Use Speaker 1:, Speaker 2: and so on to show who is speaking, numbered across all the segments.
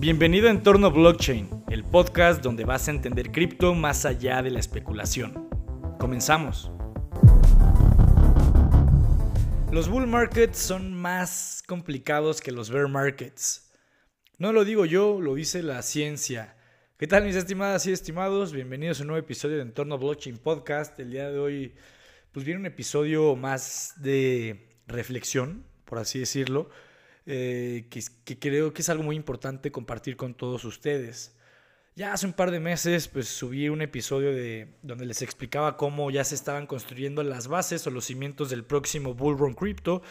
Speaker 1: Bienvenido a Entorno Blockchain, el podcast donde vas a entender cripto más allá de la especulación. Comenzamos. Los bull markets son más complicados que los bear markets. No lo digo yo, lo dice la ciencia. ¿Qué tal mis estimadas y estimados? Bienvenidos a un nuevo episodio de Entorno Blockchain Podcast. El día de hoy pues viene un episodio más de reflexión, por así decirlo, eh, que, creo que es algo muy importante compartir con todos ustedes. Ya hace un par de meses pues subí un episodio de donde les explicaba cómo ya se estaban construyendo las bases o los cimientos del próximo Bull Run Crypto.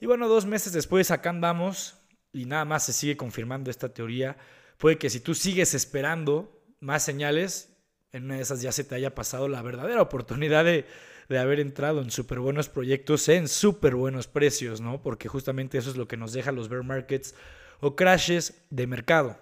Speaker 1: Y bueno, dos meses después acá andamos y nada más se sigue confirmando esta teoría Puede que si tú sigues esperando más señales, en una de esas ya se te haya pasado la verdadera oportunidad de, haber entrado en súper buenos proyectos en súper buenos precios, ¿no? Porque justamente eso es lo que nos deja los bear markets o crashes de mercado.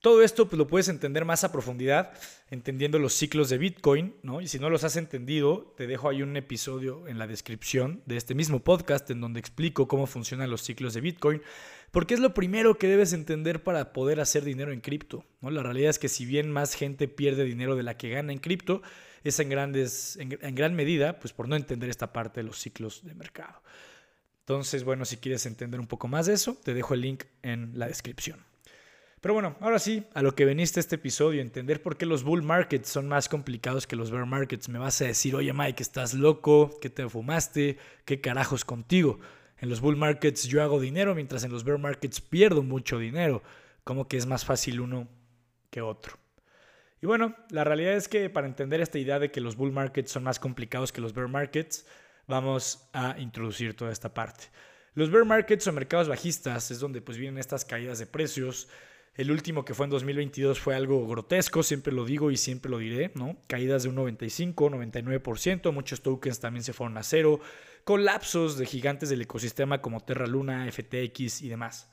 Speaker 1: Todo esto pues, lo puedes entender más a profundidad entendiendo los ciclos de Bitcoin, ¿no? Y si no los has entendido, te dejo ahí un episodio en la descripción de este mismo podcast en donde explico cómo funcionan los ciclos de Bitcoin, porque es lo primero que debes entender para poder hacer dinero en cripto, ¿no? La realidad es que si bien más gente pierde dinero de la que gana en cripto, es en, grandes, en, gran medida pues por no entender esta parte de los ciclos de mercado. Entonces, bueno, si quieres entender un poco más de eso, te dejo el link en la descripción. Pero bueno, ahora sí, a lo que veniste este episodio, entender por qué los bull markets son más complicados que los bear markets. Me vas a decir, oye Mike, estás loco, ¿qué te fumaste? ¿Qué carajos contigo? En los bull markets yo hago dinero, mientras en los bear markets pierdo mucho dinero. ¿Cómo que es más fácil uno que otro? Y bueno, la realidad es que para entender esta idea de que los bull markets son más complicados que los bear markets, vamos a introducir toda esta parte. Los bear markets o mercados bajistas es donde pues vienen estas caídas de precios, el último que fue en 2022 fue algo grotesco, siempre lo digo y siempre lo diré, ¿no? Caídas de un 95, 99%, muchos tokens también se fueron a cero, colapsos de gigantes del ecosistema como Terra Luna, FTX y demás.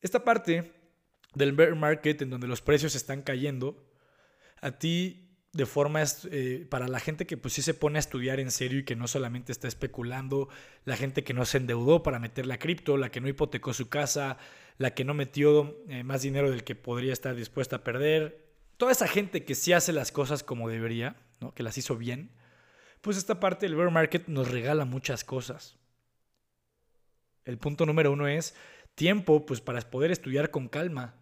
Speaker 1: Esta parte del bear market en donde los precios están cayendo, a ti de forma eh, para la gente que pues sí se pone a estudiar en serio y que no solamente está especulando, la gente que no se endeudó para meter la cripto, la que no hipotecó su casa, la que no metió eh, más dinero del que podría estar dispuesta a perder, toda esa gente que sí hace las cosas como debería, que las hizo bien, pues esta parte del bear market nos regala muchas cosas. El punto número uno es tiempo pues para poder estudiar con calma.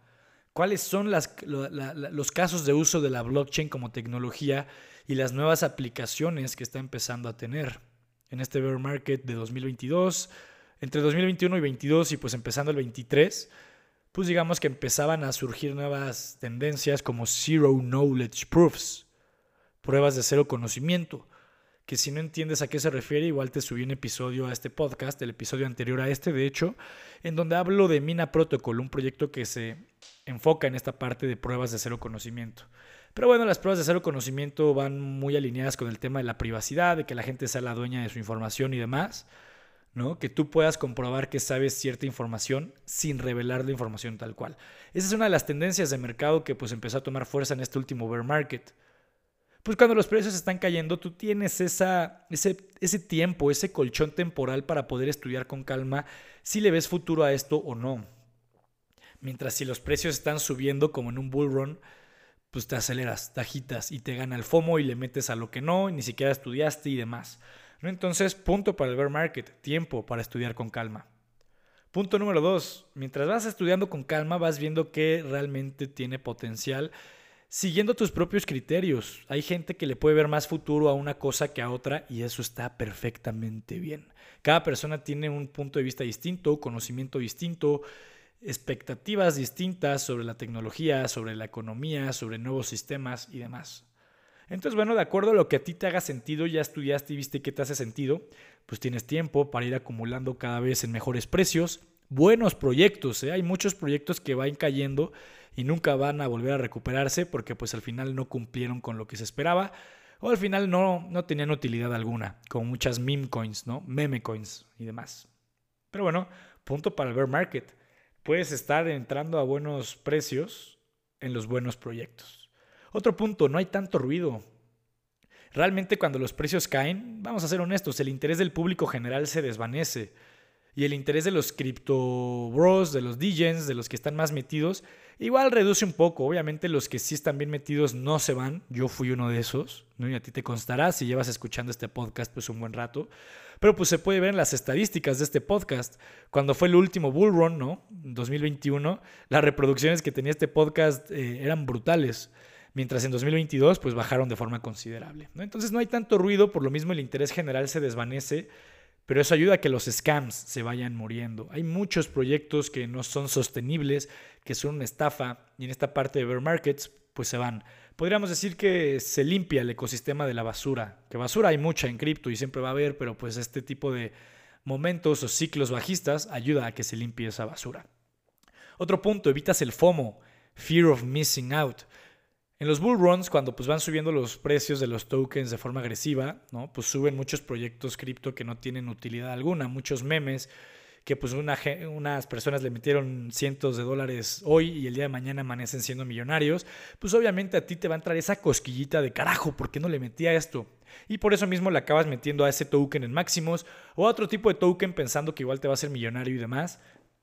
Speaker 1: ¿Cuáles son los casos de uso de la blockchain como tecnología y las nuevas aplicaciones que está empezando a tener? En este bear market de 2022 entre 2021 y 2022 y pues empezando el 23, pues digamos que empezaban a surgir nuevas tendencias como Zero Knowledge Proofs, pruebas de cero conocimiento, que si no entiendes a qué se refiere, igual te subí un episodio a este podcast, el episodio anterior a este, de hecho, en donde hablo de Mina Protocol, un proyecto que se enfoca en esta parte de pruebas de cero conocimiento. Pero bueno, las pruebas de cero conocimiento van muy alineadas con el tema de la privacidad, de que la gente sea la dueña de su información y demás. Que tú puedas comprobar que sabes cierta información sin revelar la información tal cual. Esa es una de las tendencias de mercado que pues empezó a tomar fuerza en este último bear market. Pues cuando los precios están cayendo, tú tienes ese, ese tiempo, ese colchón temporal para poder estudiar con calma si le ves futuro a esto o no. Mientras si los precios están subiendo como en un bull run, pues te aceleras, te agitas y te gana el FOMO y le metes a lo que no, y ni siquiera estudiaste y demás. Entonces, punto para el bear market, tiempo para estudiar con calma. Punto número dos, mientras vas estudiando con calma, vas viendo que realmente tiene potencial siguiendo tus propios criterios. Hay gente que le puede ver más futuro a una cosa que a otra y eso está perfectamente bien. Cada persona tiene un punto de vista distinto, conocimiento distinto, expectativas distintas sobre la tecnología, sobre la economía, sobre nuevos sistemas y demás. Entonces, bueno, de acuerdo a lo que a ti te haga sentido, ya estudiaste y viste qué te hace sentido, pues tienes tiempo para ir acumulando cada vez en mejores precios. Buenos proyectos, ¿eh? hay muchos proyectos que van cayendo y nunca van a volver a recuperarse porque pues al final no cumplieron con lo que se esperaba o al final no, no tenían utilidad alguna, como muchas meme coins, ¿no? Meme coins y demás. Pero bueno, punto para el bear market. Puedes estar entrando a buenos precios en los buenos proyectos. Otro punto, no hay tanto ruido. Realmente cuando los precios caen, vamos a ser honestos, el interés del público general se desvanece. Y el interés de los cripto bros, de los DJs, de los que están más metidos, igual reduce un poco. Obviamente los que sí están bien metidos no se van. Yo fui uno de esos. Y a ti te constará si llevas escuchando este podcast pues un buen rato. Pero pues se puede ver en las estadísticas de este podcast. Cuando fue el último Bull Run, ¿no? 2021, las reproducciones que tenía este podcast eh, eran brutales mientras en 2022 pues bajaron de forma considerable. ¿no? Entonces no hay tanto ruido, por lo mismo el interés general se desvanece pero eso ayuda a que los scams se vayan muriendo. Hay muchos proyectos que no son sostenibles, que son una estafa, y en esta parte de bear markets, pues se van. Podríamos decir que se limpia el ecosistema de la basura, que basura hay mucha en cripto y siempre va a haber, pero pues este tipo de momentos o ciclos bajistas ayuda a que se limpie esa basura. Otro punto, evitas el FOMO, Fear of Missing Out. En los bull runs, cuando pues van subiendo los precios de los tokens de forma agresiva, ¿no? Pues suben muchos proyectos cripto que no tienen utilidad alguna, muchos memes que pues unas personas le metieron cientos de dólares hoy y el día de mañana amanecen siendo millonarios, pues obviamente a ti te va a entrar esa cosquillita de carajo, ¿por qué no le metí a esto? Y por eso mismo le acabas metiendo a ese token en máximos o a otro tipo de token pensando que igual te va a ser millonario y demás.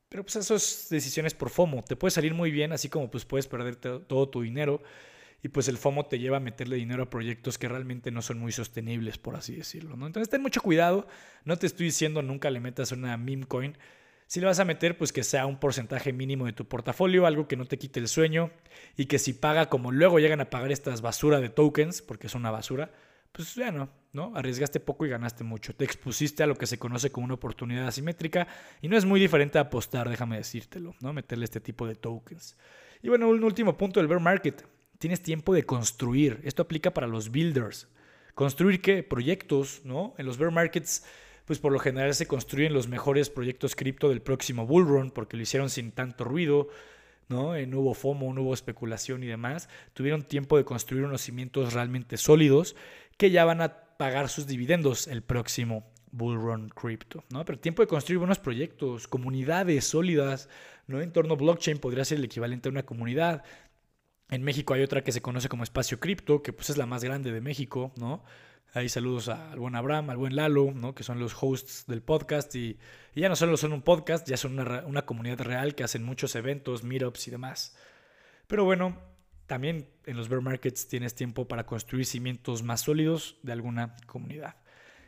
Speaker 1: Pero pues eso es decisiones por FOMO. Te puede salir muy bien, así como pues puedes perder todo tu dinero y pues el FOMO te lleva a meterle dinero a proyectos que realmente no son muy sostenibles, por así decirlo. ¿no? Entonces ten mucho cuidado, no te estoy diciendo nunca le metas una meme coin. Si le vas a meter, pues que sea un porcentaje mínimo de tu portafolio, algo que no te quite el sueño y que si paga como luego llegan a pagar estas basura de tokens, porque es una basura, pues ya no, ¿no? Arriesgaste poco y ganaste mucho. Te expusiste a lo que se conoce como una oportunidad asimétrica y no es muy diferente a apostar, déjame decírtelo, ¿no? Meterle este tipo de tokens. Y bueno, un último punto del bear market tienes tiempo de construir. Esto aplica para los builders. Construir qué? Proyectos, ¿no? En los bear markets, pues por lo general se construyen los mejores proyectos cripto del próximo bull run porque lo hicieron sin tanto ruido, ¿no? Eh, no hubo FOMO, no hubo especulación y demás. Tuvieron tiempo de construir unos cimientos realmente sólidos que ya van a pagar sus dividendos el próximo bull run cripto, ¿no? Pero tiempo de construir buenos proyectos, comunidades sólidas, ¿no? En torno a blockchain podría ser el equivalente a una comunidad. En México hay otra que se conoce como Espacio Cripto, que pues es la más grande de México, ¿no? Ahí saludos al buen Abraham, al buen Lalo, ¿no? Que son los hosts del podcast y, ya no solo son un podcast, ya son una, una, comunidad real que hacen muchos eventos, meetups y demás. Pero bueno, también en los bear markets tienes tiempo para construir cimientos más sólidos de alguna comunidad.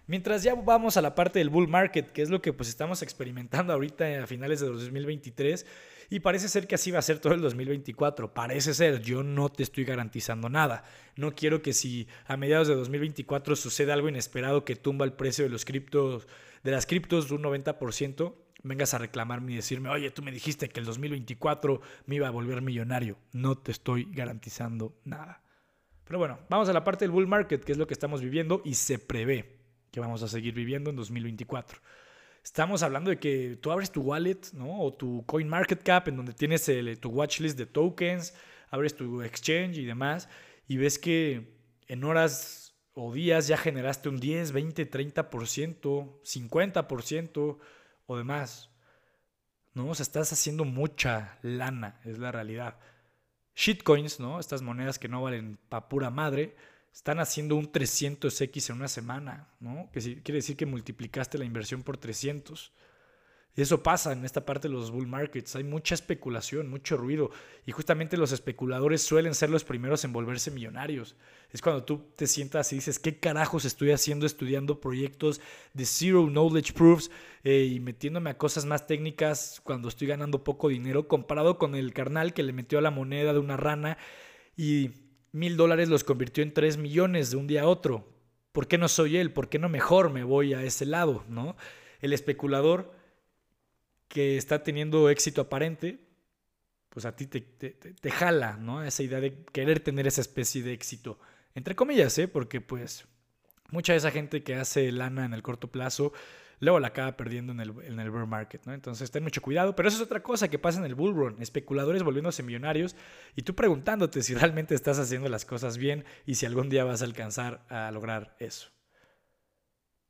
Speaker 1: Mientras ya vamos a la parte del bull market, que es lo que pues estamos experimentando ahorita a finales de 2023 y parece ser que así va a ser todo el 2024. Parece ser, yo no te estoy garantizando nada. No quiero que si a mediados de 2024 sucede algo inesperado que tumba el precio de los criptos de las criptos un 90%, vengas a reclamarme y decirme, "Oye, tú me dijiste que el 2024 me iba a volver millonario." No te estoy garantizando nada. Pero bueno, vamos a la parte del bull market, que es lo que estamos viviendo y se prevé que vamos a seguir viviendo en 2024. Estamos hablando de que tú abres tu wallet, ¿no? O tu coin market cap, en donde tienes el, tu watchlist de tokens, abres tu exchange y demás, y ves que en horas o días ya generaste un 10, 20, 30%, 50% o demás. ¿No? O estás haciendo mucha lana, es la realidad. Shitcoins, ¿no? Estas monedas que no valen pa' pura madre están haciendo un 300x en una semana, ¿no? Que quiere decir que multiplicaste la inversión por 300. Y eso pasa en esta parte de los bull markets. Hay mucha especulación, mucho ruido. Y justamente los especuladores suelen ser los primeros en volverse millonarios. Es cuando tú te sientas y dices, ¿qué carajos estoy haciendo estudiando proyectos de Zero Knowledge Proofs eh, y metiéndome a cosas más técnicas cuando estoy ganando poco dinero comparado con el carnal que le metió a la moneda de una rana y mil dólares los convirtió en tres millones de un día a otro. ¿Por qué no soy él? ¿Por qué no mejor me voy a ese lado? ¿no? El especulador que está teniendo éxito aparente, pues a ti te, te, jala, ¿no? Esa idea de querer tener esa especie de éxito. Entre comillas, ¿eh? Porque pues mucha de esa gente que hace lana en el corto plazo luego la acaba perdiendo en el, en el bear market, ¿no? Entonces ten mucho cuidado, pero eso es otra cosa que pasa en el bull run, especuladores volviéndose millonarios y tú preguntándote si realmente estás haciendo las cosas bien y si algún día vas a alcanzar a lograr eso.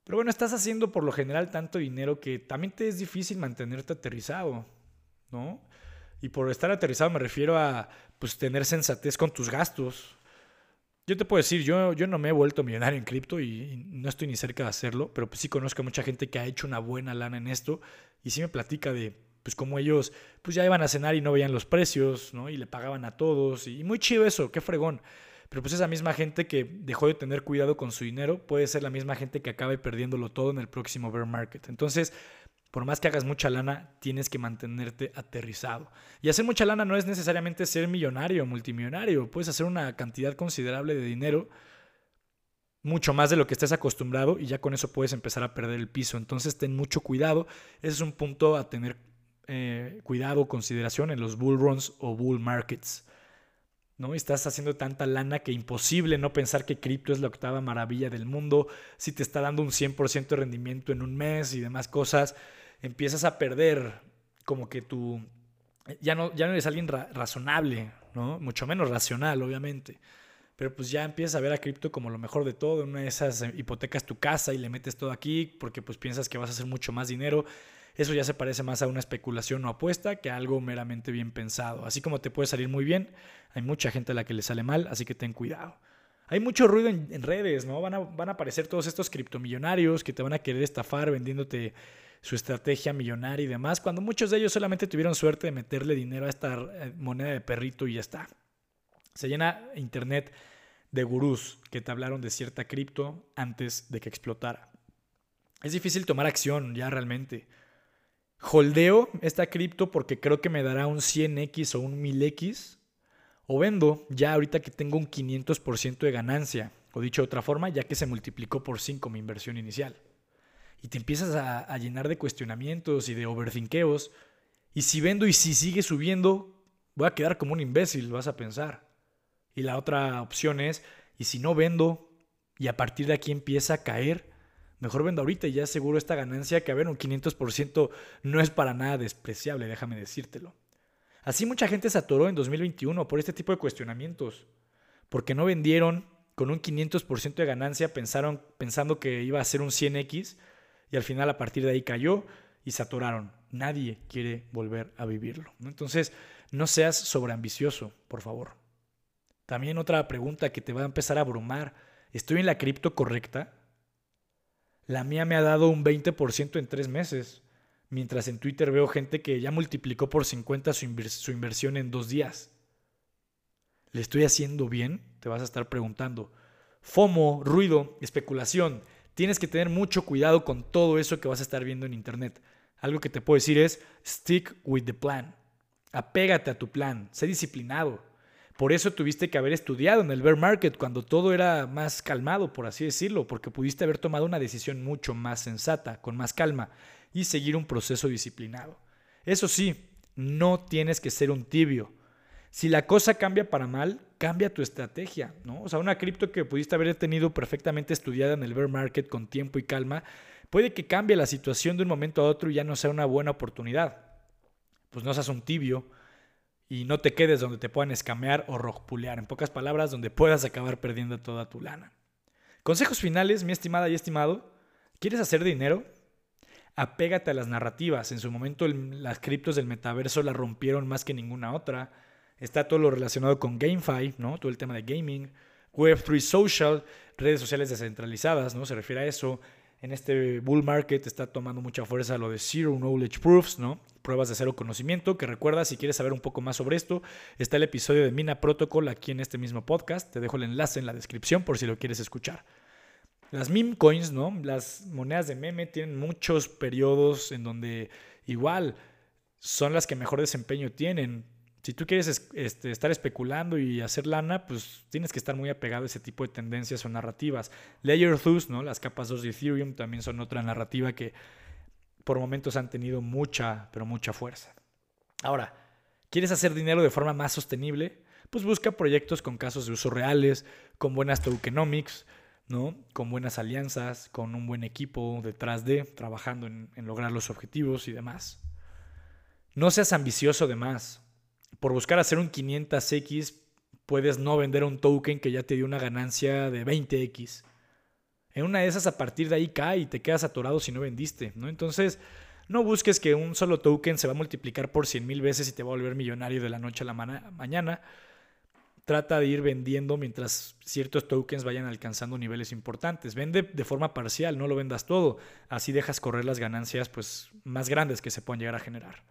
Speaker 1: Pero bueno, estás haciendo por lo general tanto dinero que también te es difícil mantenerte aterrizado, ¿no? Y por estar aterrizado me refiero a pues tener sensatez con tus gastos. Yo te puedo decir, yo, yo no me he vuelto millonario en cripto y, no estoy ni cerca de hacerlo, pero pues sí conozco a mucha gente que ha hecho una buena lana en esto y sí me platica de pues cómo ellos pues ya iban a cenar y no veían los precios, ¿no? Y le pagaban a todos y muy chido eso, qué fregón. Pero pues esa misma gente que dejó de tener cuidado con su dinero puede ser la misma gente que acabe perdiéndolo todo en el próximo bear market. Entonces, por más que hagas mucha lana, tienes que mantenerte aterrizado. Y hacer mucha lana no es necesariamente ser millonario o multimillonario. Puedes hacer una cantidad considerable de dinero, mucho más de lo que estés acostumbrado, y ya con eso puedes empezar a perder el piso. Entonces ten mucho cuidado. Ese es un punto a tener eh, cuidado, consideración en los bull runs o bull markets. ¿no? Estás haciendo tanta lana que imposible no pensar que cripto es la octava maravilla del mundo, si te está dando un 100% de rendimiento en un mes y demás cosas, empiezas a perder como que tú ya no, ya no eres alguien razonable, ¿no? Mucho menos racional, obviamente. Pero pues ya empiezas a ver a cripto como lo mejor de todo. En una de esas eh, hipotecas tu casa y le metes todo aquí porque pues piensas que vas a hacer mucho más dinero. Eso ya se parece más a una especulación o apuesta que a algo meramente bien pensado. Así como te puede salir muy bien, hay mucha gente a la que le sale mal, así que ten cuidado. Hay mucho ruido en, redes, ¿no? Van a, van a aparecer todos estos criptomillonarios que te van a querer estafar vendiéndote su estrategia millonaria y demás, cuando muchos de ellos solamente tuvieron suerte de meterle dinero a esta eh, moneda de perrito y ya está. Se llena internet de gurús que te hablaron de cierta cripto antes de que explotara. Es difícil tomar acción ya realmente. Holdeo esta cripto porque creo que me dará un 100x o un 1000x. O vendo ya ahorita que tengo un 500% de ganancia. O dicho de otra forma, ya que se multiplicó por 5 mi inversión inicial. Y te empiezas a, llenar de cuestionamientos y de overthinkeos. Y si vendo y si sigue subiendo, voy a quedar como un imbécil, vas a pensar. Y la otra opción es, y si no vendo y a partir de aquí empieza a caer, Mejor vendo ahorita y ya seguro esta ganancia que a ver un 500% no es para nada despreciable, déjame decírtelo. Así mucha gente se atoró en 2021 por este tipo de cuestionamientos, porque no vendieron con un 500% de ganancia, pensaron, pensando que iba a ser un 100x y al final a partir de ahí cayó y se atoraron. Nadie quiere volver a vivirlo. Entonces, no seas sobreambicioso, por favor. También otra pregunta que te va a empezar a abrumar. ¿Estoy en la cripto correcta? La mía me ha dado un 20% en tres meses, mientras en Twitter veo gente que ya multiplicó por 50 su, su inversión en dos días. ¿Le estoy haciendo bien? Te vas a estar preguntando. FOMO, ruido, especulación. Tienes que tener mucho cuidado con todo eso que vas a estar viendo en Internet. Algo que te puedo decir es stick with the plan. Apégate a tu plan, sé disciplinado. Por eso tuviste que haber estudiado en el bear market cuando todo era más calmado, por así decirlo, porque pudiste haber tomado una decisión mucho más sensata, con más calma, y seguir un proceso disciplinado. Eso sí, no tienes que ser un tibio. Si la cosa cambia para mal, cambia tu estrategia, ¿no? O sea, una cripto que pudiste haber tenido perfectamente estudiada en el bear market con tiempo y calma, puede que cambie la situación de un momento a otro y ya no sea una buena oportunidad. Pues no seas un tibio, y no te quedes donde te puedan escamear o rogpulear. En pocas palabras, donde puedas acabar perdiendo toda tu lana. Consejos finales, mi estimada y estimado. ¿Quieres hacer dinero? Apégate a las narrativas. En su momento las criptos del metaverso la rompieron más que ninguna otra. Está todo lo relacionado con GameFi, ¿no? Todo el tema de gaming. Web3 Social, redes sociales descentralizadas, ¿no? Se refiere a eso en este bull market está tomando mucha fuerza lo de Zero Knowledge Proofs, ¿no? Pruebas de cero conocimiento, que recuerda, si quieres saber un poco más sobre esto, está el episodio de Mina Protocol aquí en este mismo podcast. Te dejo el enlace en la descripción por si lo quieres escuchar. Las meme coins, ¿no? Las monedas de meme tienen muchos periodos en donde igual son las que mejor desempeño tienen si tú quieres este, estar especulando y hacer lana, pues tienes que estar muy apegado a ese tipo de tendencias o narrativas. Layer 2, ¿no? Las capas 2 de Ethereum también son otra narrativa que por momentos han tenido mucha, pero mucha fuerza. Ahora, ¿quieres hacer dinero de forma más sostenible? Pues busca proyectos con casos de uso reales, con buenas tokenomics, ¿no? Con buenas alianzas, con un buen equipo detrás de, trabajando en, en lograr los objetivos y demás. No seas ambicioso de más por buscar hacer un 500X, puedes no vender un token que ya te dio una ganancia de 20X. En una de esas, a partir de ahí cae y te quedas atorado si no vendiste, ¿no? Entonces, no busques que un solo token se va a multiplicar por 100 mil veces y te va a volver millonario de la noche a la mañana. trata de ir vendiendo mientras ciertos tokens vayan alcanzando niveles importantes. Vende de forma parcial, no lo vendas todo. Así dejas correr las ganancias pues, más grandes que se puedan llegar a generar.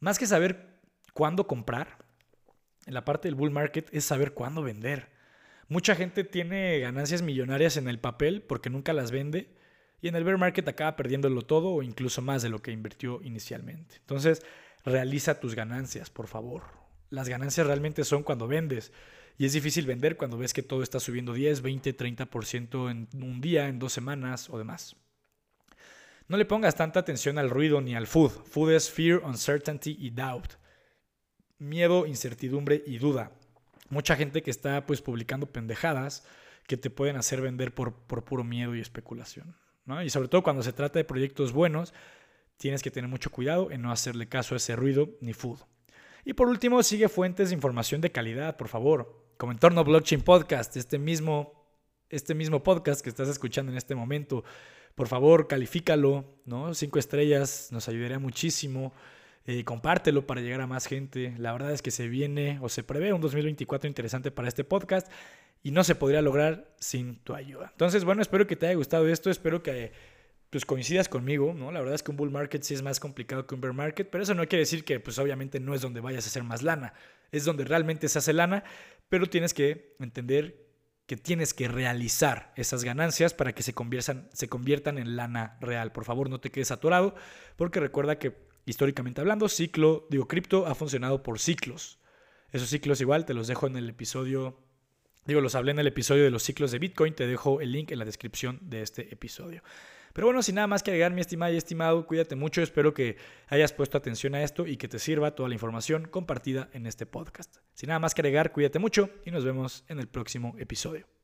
Speaker 1: Más que saber cuándo comprar, en la parte del bull market es saber cuándo vender. Mucha gente tiene ganancias millonarias en el papel porque nunca las vende y en el bear market acaba perdiéndolo todo o incluso más de lo que invirtió inicialmente. Entonces, realiza tus ganancias, por favor. Las ganancias realmente son cuando vendes. Y es difícil vender cuando ves que todo está subiendo 10, 20, 30% en un día, en dos semanas o demás. No le pongas tanta atención al ruido ni al food. Food es fear, uncertainty y doubt. Miedo, incertidumbre y duda. Mucha gente que está pues publicando pendejadas que te pueden hacer vender por, por puro miedo y especulación. Y sobre todo cuando se trata de proyectos buenos, tienes que tener mucho cuidado en no hacerle caso a ese ruido ni food. Y por último, sigue fuentes de información de calidad, por favor. Como Entorno Blockchain Podcast, este mismo, este mismo podcast que estás escuchando en este momento. Por favor, califícalo, ¿no? Cinco estrellas nos ayudaría muchísimo. Eh, compártelo para llegar a más gente. La verdad es que se viene o se prevé un 2024 interesante para este podcast y no se podría lograr sin tu ayuda. Entonces, bueno, espero que te haya gustado esto. Espero que pues coincidas conmigo, ¿no? La verdad es que un bull market sí es más complicado que un bear market, pero eso no quiere decir que pues obviamente no es donde vayas a hacer más lana, es donde realmente se hace lana, pero tienes que entender que tienes que realizar esas ganancias para que se conviertan, se conviertan en lana real. Por favor, no te quedes atorado, porque recuerda que históricamente hablando, ciclo, digo, cripto ha funcionado por ciclos. Esos ciclos igual te los dejo en el episodio, digo, los hablé en el episodio de los ciclos de Bitcoin, te dejo el link en la descripción de este episodio. Pero bueno, sin nada más que agregar, mi estimada y estimado, cuídate mucho. Espero que hayas puesto atención a esto y que te sirva toda la información compartida en este podcast. Sin nada más que agregar, cuídate mucho y nos vemos en el próximo episodio.